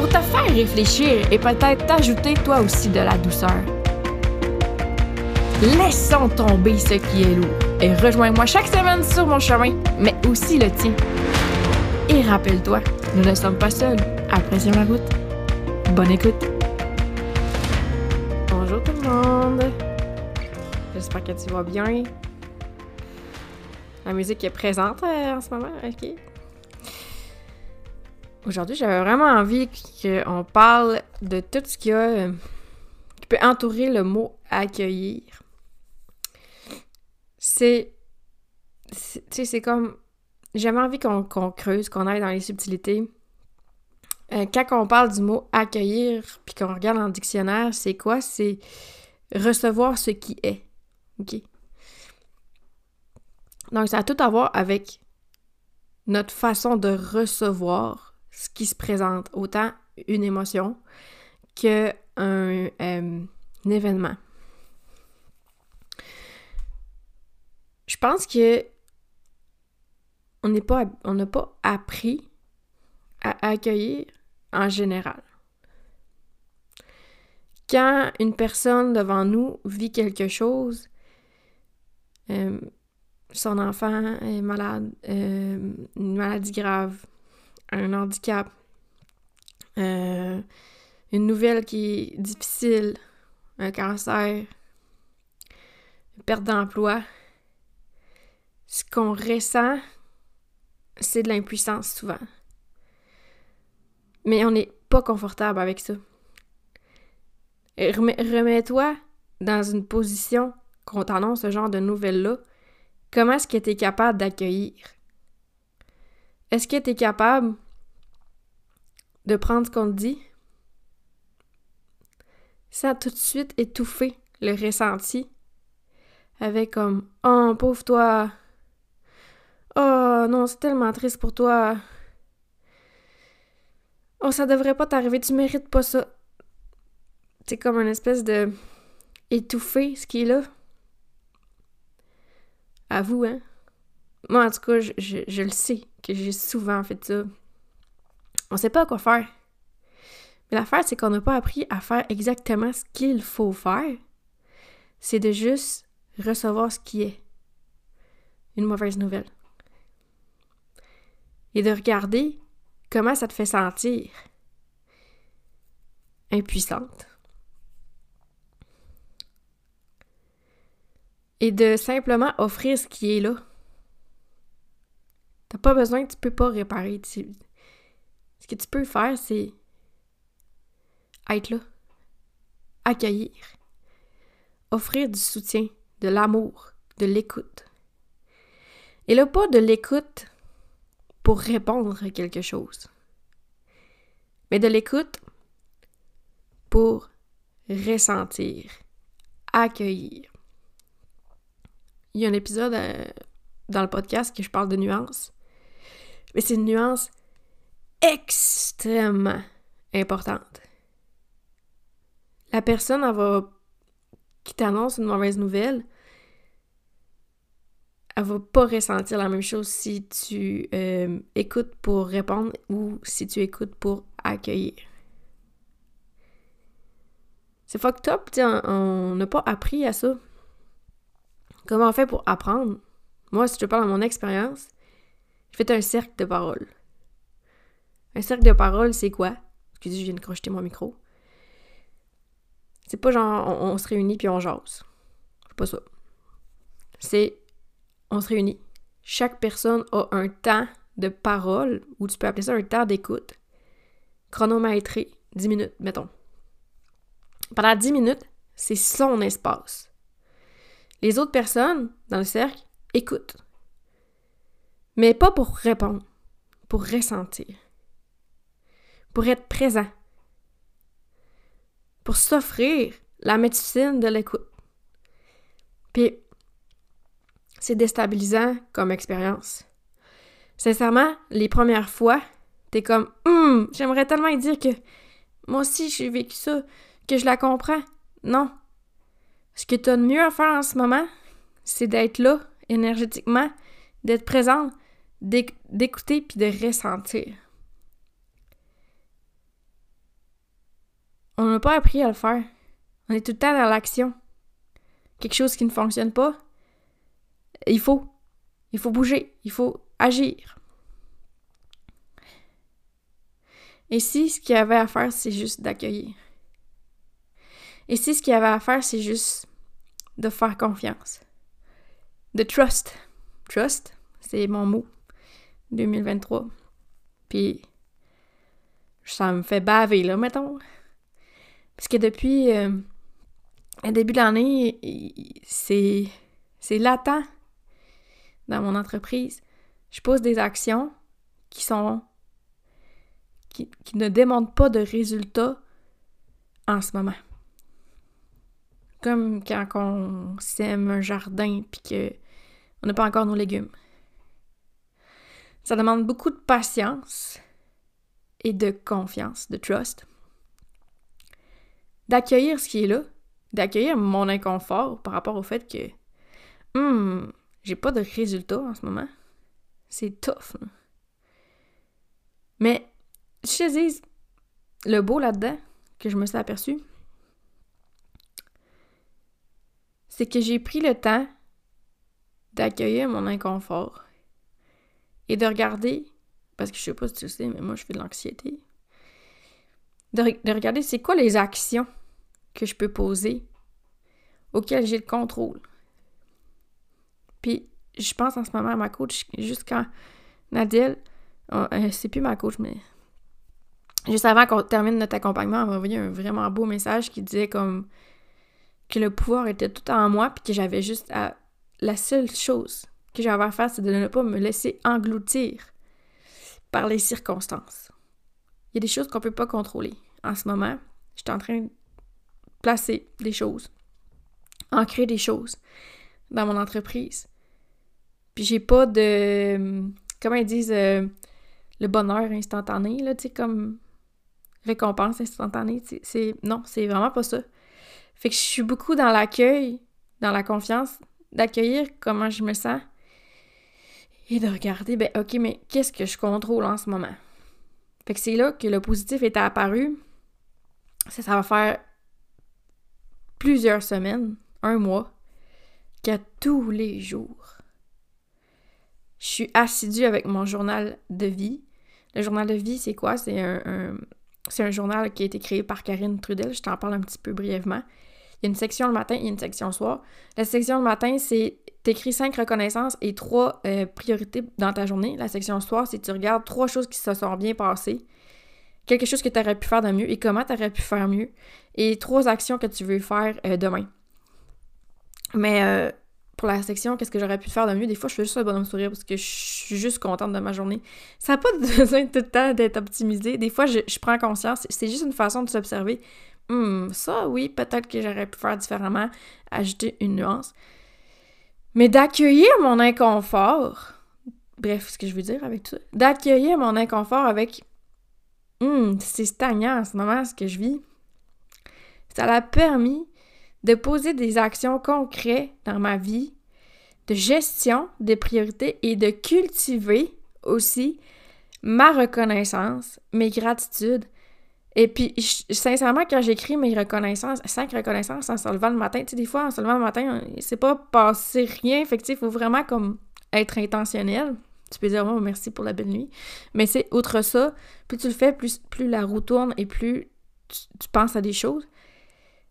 pour te faire réfléchir et peut-être t'ajouter toi aussi de la douceur. Laissons tomber ce qui est lourd et rejoins-moi chaque semaine sur mon chemin, mais aussi le tien. Et rappelle-toi, nous ne sommes pas seuls. Apprécie la route. Bonne écoute. Bonjour tout le monde. J'espère que tu vas bien. La musique est présente euh, en ce moment, ok? Aujourd'hui, j'avais vraiment envie qu'on parle de tout ce a euh, qui peut entourer le mot accueillir. C'est. Tu sais, c'est comme. J'avais envie qu'on creuse, qu'on aille dans les subtilités. Euh, quand on parle du mot accueillir, puis qu'on regarde dans le dictionnaire, c'est quoi? C'est recevoir ce qui est. OK? Donc, ça a tout à voir avec notre façon de recevoir ce qui se présente, autant une émotion qu'un euh, un événement. Je pense que on n'a pas appris à accueillir en général. Quand une personne devant nous vit quelque chose, euh, son enfant est malade, euh, une maladie grave, un handicap, euh, une nouvelle qui est difficile, un cancer, une perte d'emploi, ce qu'on ressent, c'est de l'impuissance souvent. Mais on n'est pas confortable avec ça. Remets-toi dans une position qu'on t'annonce ce genre de nouvelles-là Comment est-ce que tu es capable d'accueillir? Est-ce que tu es capable de prendre ce qu'on te dit sans tout de suite étouffer le ressenti avec comme Oh pauvre toi Oh non, c'est tellement triste pour toi Oh ça devrait pas t'arriver, tu mérites pas ça. C'est comme une espèce de étouffer ce qui est là. À vous, hein? Moi, en tout cas, je, le sais que j'ai souvent fait ça. On sait pas quoi faire. Mais l'affaire, c'est qu'on n'a pas appris à faire exactement ce qu'il faut faire. C'est de juste recevoir ce qui est. Une mauvaise nouvelle. Et de regarder comment ça te fait sentir. Impuissante. et de simplement offrir ce qui est là. T'as pas besoin, tu peux pas réparer. Ce que tu peux faire, c'est être là, accueillir, offrir du soutien, de l'amour, de l'écoute. Et là, pas de l'écoute pour répondre à quelque chose, mais de l'écoute pour ressentir, accueillir. Il y a un épisode euh, dans le podcast que je parle de nuances. Mais c'est une nuance extrêmement importante. La personne, qui t'annonce une mauvaise nouvelle, elle va pas ressentir la même chose si tu euh, écoutes pour répondre ou si tu écoutes pour accueillir. C'est fucked up, on n'a pas appris à ça. Comment on fait pour apprendre? Moi, si je parle de mon expérience, je fais un cercle de parole. Un cercle de parole, c'est quoi? Excusez, je viens de crocheter mon micro. C'est pas genre on, se réunit puis on jase. C'est pas ça. C'est on se réunit. Chaque personne a un temps de parole, ou tu peux appeler ça un temps d'écoute, chronométré, 10 minutes, mettons. Pendant 10 minutes, c'est son espace. Les autres personnes dans le cercle écoutent. Mais pas pour répondre, pour ressentir, pour être présent, pour s'offrir la médecine de l'écoute. Puis, c'est déstabilisant comme expérience. Sincèrement, les premières fois, t'es comme, hum, j'aimerais tellement dire que moi aussi j'ai vécu ça, que je la comprends. Non. Ce que t'as de mieux à faire en ce moment, c'est d'être là, énergétiquement, d'être présent, d'écouter puis de ressentir. On n'a pas appris à le faire. On est tout le temps dans l'action. Quelque chose qui ne fonctionne pas, il faut. Il faut bouger. Il faut agir. Et si ce qu'il y avait à faire, c'est juste d'accueillir? Et si ce qu'il y avait à faire, c'est juste de faire confiance? De trust. Trust, c'est mon mot. 2023. Puis, ça me fait baver, là, mettons. Parce que depuis euh, le début de l'année, c'est, latent dans mon entreprise. Je pose des actions qui sont. qui, ne démontrent pas de résultats en ce moment. Comme quand on sème un jardin puis que on n'a pas encore nos légumes. Ça demande beaucoup de patience et de confiance, de trust d'accueillir ce qui est là, d'accueillir mon inconfort par rapport au fait que hum, j'ai pas de résultat en ce moment. C'est tough. Mais je te dis, le beau là-dedans que je me suis aperçu, c'est que j'ai pris le temps d'accueillir mon inconfort et de regarder, parce que je sais pas si tu sais, mais moi je fais de l'anxiété, de regarder c'est quoi les actions que je peux poser, auquel j'ai le contrôle. Puis, je pense en ce moment à ma coach, juste quand Nadine, oh, euh, c'est plus ma coach, mais juste avant qu'on termine notre accompagnement, elle m'a envoyé un vraiment beau message qui disait comme que le pouvoir était tout en moi, puis que j'avais juste à... La seule chose que j'avais à faire, c'est de ne pas me laisser engloutir par les circonstances. Il y a des choses qu'on peut pas contrôler. En ce moment, je suis en train placer des choses, ancrer des choses dans mon entreprise. Puis j'ai pas de. Comment ils disent euh, le bonheur instantané, là, tu sais, comme récompense instantanée. C'est, non, c'est vraiment pas ça. Fait que je suis beaucoup dans l'accueil, dans la confiance, d'accueillir comment je me sens et de regarder, ben, OK, mais qu'est-ce que je contrôle en ce moment? Fait que c'est là que le positif est apparu. Ça, ça va faire plusieurs semaines, un mois, qu'à tous les jours, je suis assidue avec mon journal de vie. Le journal de vie, c'est quoi? C'est un, c'est un journal qui a été créé par Karine Trudel. Je t'en parle un petit peu brièvement. Il y a une section le matin et une section le soir. La section le matin, c'est t'écris cinq reconnaissances et trois euh, priorités dans ta journée. La section le soir, c'est tu regardes trois choses qui se sont bien passées quelque chose que tu aurais pu faire de mieux et comment tu aurais pu faire mieux et trois actions que tu veux faire euh, demain. Mais euh, pour la section qu'est-ce que j'aurais pu faire de mieux, des fois je fais juste un bonhomme sourire parce que je suis juste contente de ma journée. Ça n'a pas besoin tout le temps d'être optimisé. Des fois je, prends conscience, c'est juste une façon de s'observer. Hum, ça oui, peut-être que j'aurais pu faire différemment, ajouter une nuance. Mais d'accueillir mon inconfort, bref, ce que je veux dire avec tout ça, d'accueillir mon inconfort avec Hum, c'est stagnant en ce moment ce que je vis. Ça l'a permis de poser des actions concrètes dans ma vie, de gestion des priorités et de cultiver aussi ma reconnaissance, mes gratitudes. Et puis, sincèrement, quand j'écris mes reconnaissances, cinq reconnaissances en se levant le matin, tu sais, des fois, en se levant le matin, c'est pas passer rien. Fait il faut vraiment comme être intentionnel. Tu peux dire, oh, merci pour la belle nuit. Mais c'est outre ça, plus tu le fais, plus, la roue tourne et plus tu, penses à des choses.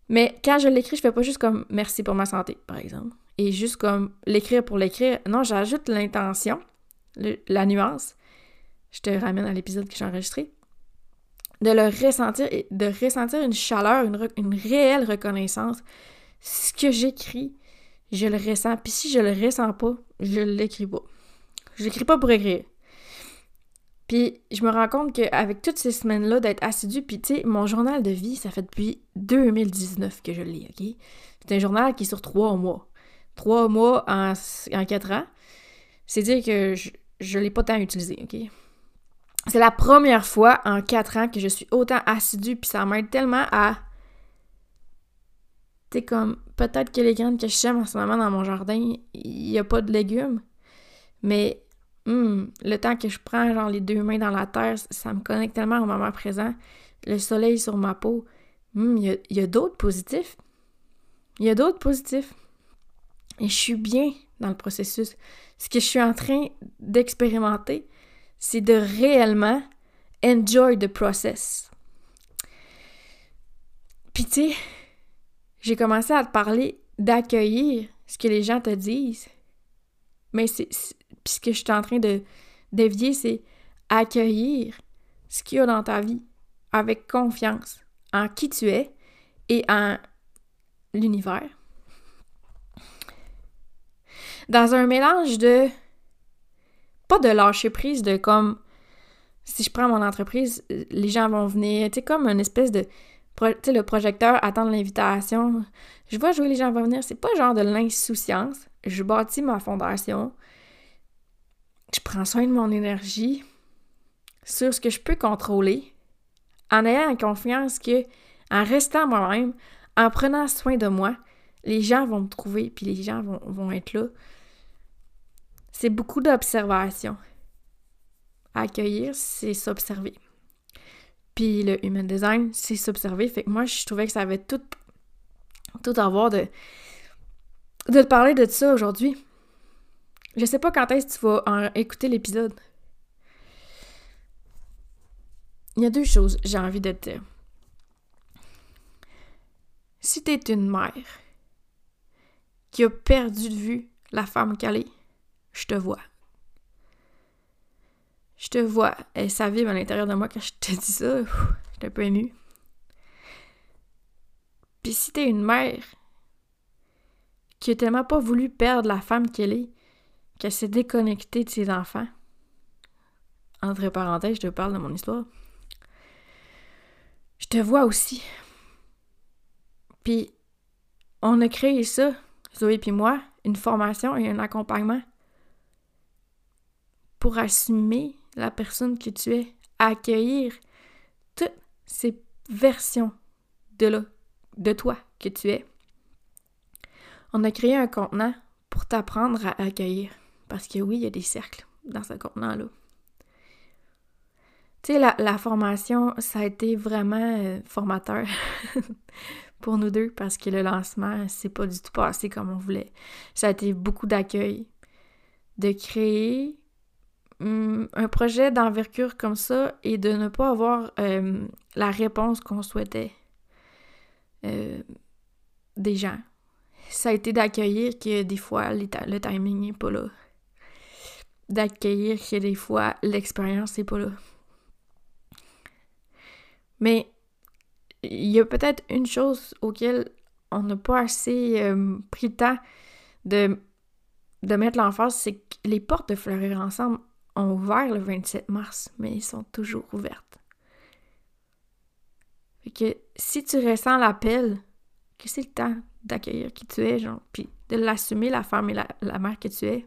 Mais quand je l'écris, je fais pas juste comme merci pour ma santé, par exemple. Et juste comme l'écrire pour l'écrire. Non, j'ajoute l'intention, la nuance. Je te ramène à l'épisode que j'ai enregistré. De le ressentir et de ressentir une chaleur, une, une réelle reconnaissance. Ce que j'écris, je le ressens. Puis si je le ressens pas, je l'écris pas. Je l'écris pas pour écrire. Puis je me rends compte qu'avec toutes ces semaines-là d'être assidu, puis tu sais, mon journal de vie, ça fait depuis 2019 que je lis, OK? C'est un journal qui est sur trois mois. Trois mois en, en quatre ans. C'est dire que je ne l'ai pas tant utilisé, OK? C'est la première fois en quatre ans que je suis autant assidue, puis ça m'aide tellement à. Tu sais, comme, peut-être que les graines que je sème en ce moment dans mon jardin, il n'y a pas de légumes, mais Hmm, le temps que je prends, genre les deux mains dans la terre, ça me connecte tellement au moment présent. Le soleil sur ma peau. Hmm, il y a, d'autres positifs? Il y a d'autres positifs. Et je suis bien dans le processus. Ce que je suis en train d'expérimenter, c'est de réellement enjoy the process. Puis tu j'ai commencé à te parler d'accueillir ce que les gens te disent. Mais c'est puis ce que je suis en train de dévier, c'est accueillir ce qu'il y a dans ta vie avec confiance en qui tu es et en l'univers. Dans un mélange de pas de lâcher prise de comme si je prends mon entreprise, les gens vont venir, tu sais comme une espèce de tu sais le projecteur attend l'invitation. Je vois jouer les gens vont venir, c'est pas genre de l'insouciance. Je bâtis ma fondation, je prends soin de mon énergie sur ce que je peux contrôler, en ayant confiance que, en restant moi-même, en prenant soin de moi, les gens vont me trouver, puis les gens vont, être là. C'est beaucoup d'observation. Accueillir, c'est s'observer. Puis le human design, c'est s'observer. Fait que moi, je trouvais que ça avait tout, tout à voir de, de te parler de ça aujourd'hui. Je sais pas quand est-ce que tu vas écouter l'épisode. Il y a deux choses j'ai envie de te dire. Si t'es une mère qui a perdu de vue la femme qu'elle est, je te vois. Je te vois. Elle s'avive à l'intérieur de moi quand je te dis ça. J'étais un peu émue. Puis si t'es une mère qui a tellement pas voulu perdre la femme qu'elle est, qu'elle s'est déconnectée de ses enfants. Entre parenthèses, je te parle de mon histoire. Je te vois aussi. Puis, on a créé ça, Zoé et moi, une formation et un accompagnement pour assumer la personne que tu es, accueillir toutes ces versions de, de toi que tu es. On a créé un contenant pour t'apprendre à accueillir. Parce que oui, il y a des cercles dans ce contenant-là. Tu sais, la, formation, ça a été vraiment euh, formateur pour nous deux parce que le lancement, c'est pas du tout passé comme on voulait. Ça a été beaucoup d'accueil, de créer hum, un projet d'envergure comme ça et de ne pas avoir euh, la réponse qu'on souhaitait euh, des gens. Ça a été d'accueillir que des fois, le timing n'est pas là d'accueillir que des fois l'expérience n'est pas là. Mais il y a peut-être une chose auquel on n'a pas assez euh, pris le temps de, de mettre l'emphase, c'est que les portes de Fleurir Ensemble ont ouvert le 27 mars, mais ils sont toujours ouvertes. Fait que si tu ressens l'appel, que c'est le temps d'accueillir qui tu es, genre, puis de l'assumer, la femme et la, la mère que tu es,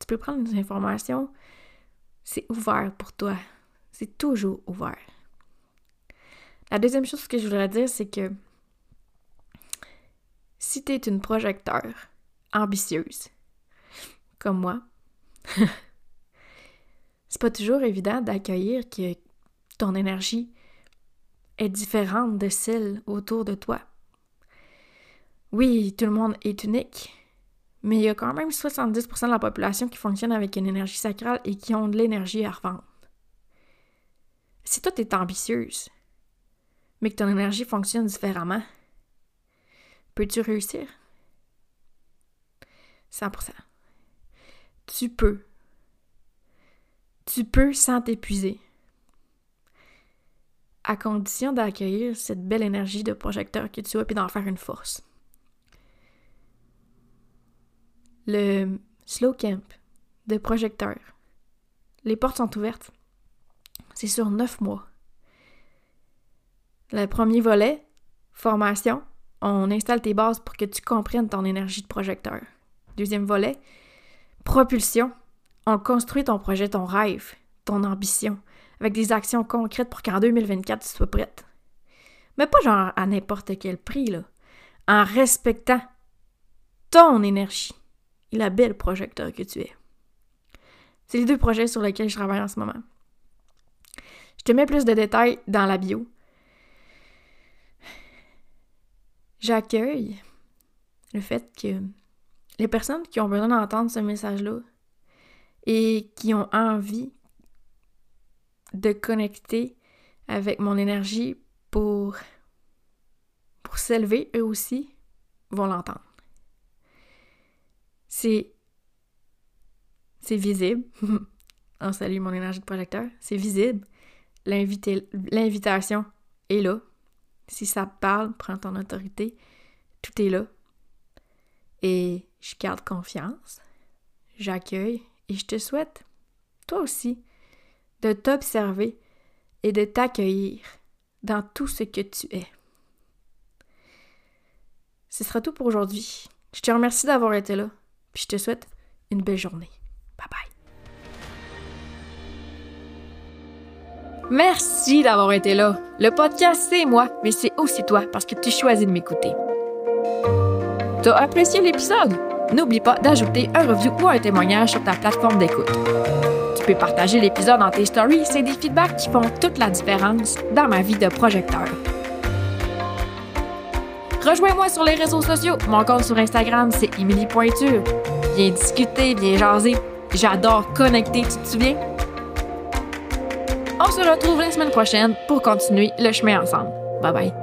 tu peux prendre des informations, c'est ouvert pour toi. C'est toujours ouvert. La deuxième chose que je voudrais dire, c'est que si tu es une projecteur ambitieuse, comme moi, c'est pas toujours évident d'accueillir que ton énergie est différente de celle autour de toi. Oui, tout le monde est unique, mais il y a quand même 70% de la population qui fonctionne avec une énergie sacrale et qui ont de l'énergie à revendre. Si toi, tu es ambitieuse, mais que ton énergie fonctionne différemment, peux-tu réussir? 100%. Tu peux. Tu peux sans t'épuiser. À condition d'accueillir cette belle énergie de projecteur que tu as et d'en faire une force. Le slow camp de projecteur, Les portes sont ouvertes. C'est sur neuf mois. Le premier volet, formation, on installe tes bases pour que tu comprennes ton énergie de projecteur. Deuxième volet, propulsion, on construit ton projet, ton rêve, ton ambition, avec des actions concrètes pour qu'en 2024, tu sois prête. Mais pas genre à n'importe quel prix, là. En respectant ton énergie et la belle projecteur que tu es. C'est les deux projets sur lesquels je travaille en ce moment. Je te mets plus de détails dans la bio. J'accueille le fait que les personnes qui ont besoin d'entendre ce message-là et qui ont envie de connecter avec mon énergie pour, pour s'élever, eux aussi vont l'entendre. C'est c'est visible. On salue mon énergie de projecteur. C'est visible. L'invitation est là. Si ça te parle, prends ton autorité. Tout est là. Et je garde confiance. J'accueille et je te souhaite, toi aussi, de t'observer et de t'accueillir dans tout ce que tu es. Ce sera tout pour aujourd'hui. Je te remercie d'avoir été là, puis je te souhaite une belle journée. Bye bye. Merci d'avoir été là. Le podcast, c'est moi, mais c'est aussi toi parce que tu choisis de m'écouter. T'as apprécié l'épisode? N'oublie pas d'ajouter un review ou un témoignage sur ta plateforme d'écoute. Tu peux partager l'épisode dans tes stories, c'est des feedbacks qui font toute la différence dans ma vie de projecteur. Rejoins-moi sur les réseaux sociaux. Mon compte sur Instagram, c'est Émilie Pointure. Viens discuter, viens jaser. J'adore connecter, tu te souviens? On se retrouve la semaine prochaine pour continuer le chemin ensemble. Bye bye.